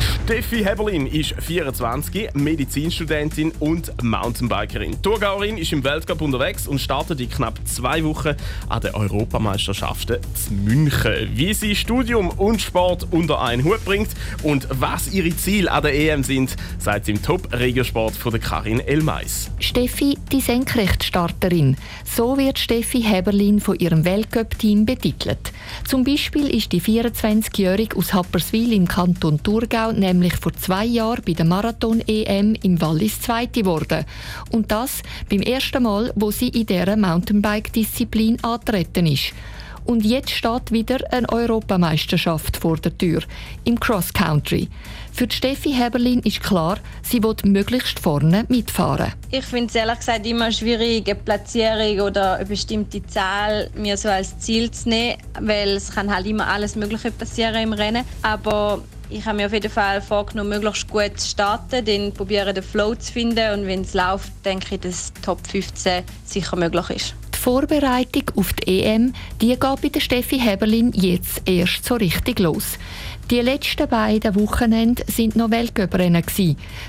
Steffi Heberlin ist 24, Medizinstudentin und Mountainbikerin. Thurgauerin ist im Weltcup unterwegs und startet in knapp zwei Wochen an den Europameisterschaften zu München. Wie sie Studium und Sport unter einen Hut bringt und was ihre Ziele an der EM sind, sagt sie im Top-Regiosport von der Karin Elmeis. Steffi, die Senkrechtstarterin. So wird Steffi Heberlin von ihrem Weltcup-Team betitelt. Zum Beispiel ist die 24-Jährige aus Happerswil im Kanton Thurgau nämlich vor zwei Jahren bei der Marathon-EM im Wallis Zweite geworden. Und das beim ersten Mal, wo sie in dieser Mountainbike-Disziplin antreten ist. Und jetzt steht wieder eine Europameisterschaft vor der Tür, im Cross Country. Für Steffi Heberlin ist klar, sie will möglichst vorne mitfahren. Ich finde es ehrlich gesagt immer schwierig, eine Platzierung oder eine bestimmte Zahl mir so als Ziel zu nehmen, weil es kann halt immer alles Mögliche passieren im Rennen. Aber ich habe mir auf jeden Fall vorgenommen, möglichst gut zu starten, dann probieren den Flow zu finden und wenn es läuft, denke ich, dass Top 15 sicher möglich ist. Die Vorbereitung auf die EM die geht bei der Steffi Heberlin jetzt erst so richtig los. Die letzten beiden Wochenende sind noch Weltcuprennen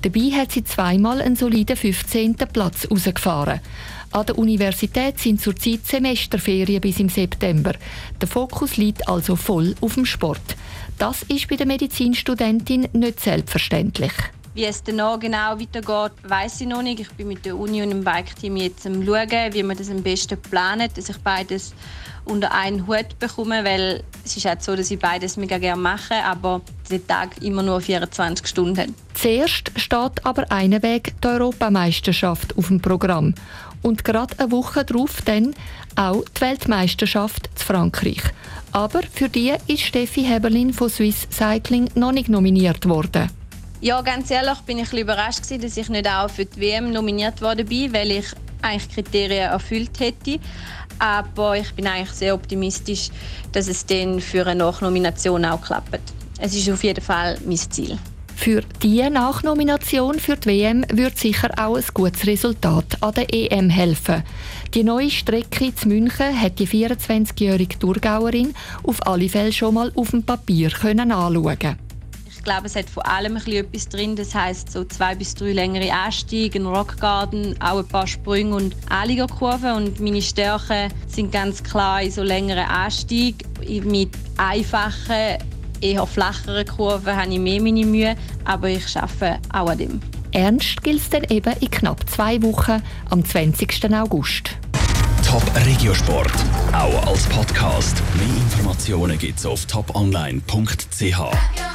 Dabei hat sie zweimal einen soliden 15. Platz rausgefahren. An der Universität sind zurzeit Semesterferien bis im September. Der Fokus liegt also voll auf dem Sport. Das ist bei der Medizinstudentin nicht selbstverständlich. Wie es danach genau weitergeht, weiß ich noch nicht. Ich bin mit der Uni und dem Bike-Team jetzt am schauen, wie man das am besten planet, dass ich beides unter einen Hut bekomme, weil es ist halt so, dass ich beides mega gerne mache, aber der Tag immer nur 24 Stunden hat. Zuerst steht aber einen Weg die Europameisterschaft auf dem Programm und gerade eine Woche darauf dann auch die Weltmeisterschaft zu Frankreich. Aber für die ist Steffi Heberlin von Swiss Cycling noch nicht nominiert worden. Ja, ganz ehrlich bin ich ein überrascht dass ich nicht auch für die WM nominiert worden bin, weil ich eigentlich Kriterien erfüllt hätte. Aber ich bin eigentlich sehr optimistisch, dass es dann für eine Nachnomination auch klappt. Es ist auf jeden Fall mein Ziel. Für diese Nachnomination für die WM wird sicher auch ein gutes Resultat an der EM helfen. Die neue Strecke zu München hat die 24-jährige Thurgauerin auf alle Fälle schon mal auf dem Papier können anschauen ich glaube, es hat vor allem ein etwas drin. Das heißt so zwei bis drei längere Anstiege, ein Rockgarden, auch ein paar Sprünge und Anliegerkurven. Und meine Stärken sind ganz klar in so längeren Anstiegen. Mit einfachen, eher flacheren Kurven habe ich mehr meine Mühe, aber ich arbeite auch an dem. Ernst gilt es dann eben in knapp zwei Wochen am 20. August. Top Regiosport, auch als Podcast. Mehr Informationen gibt es auf toponline.ch.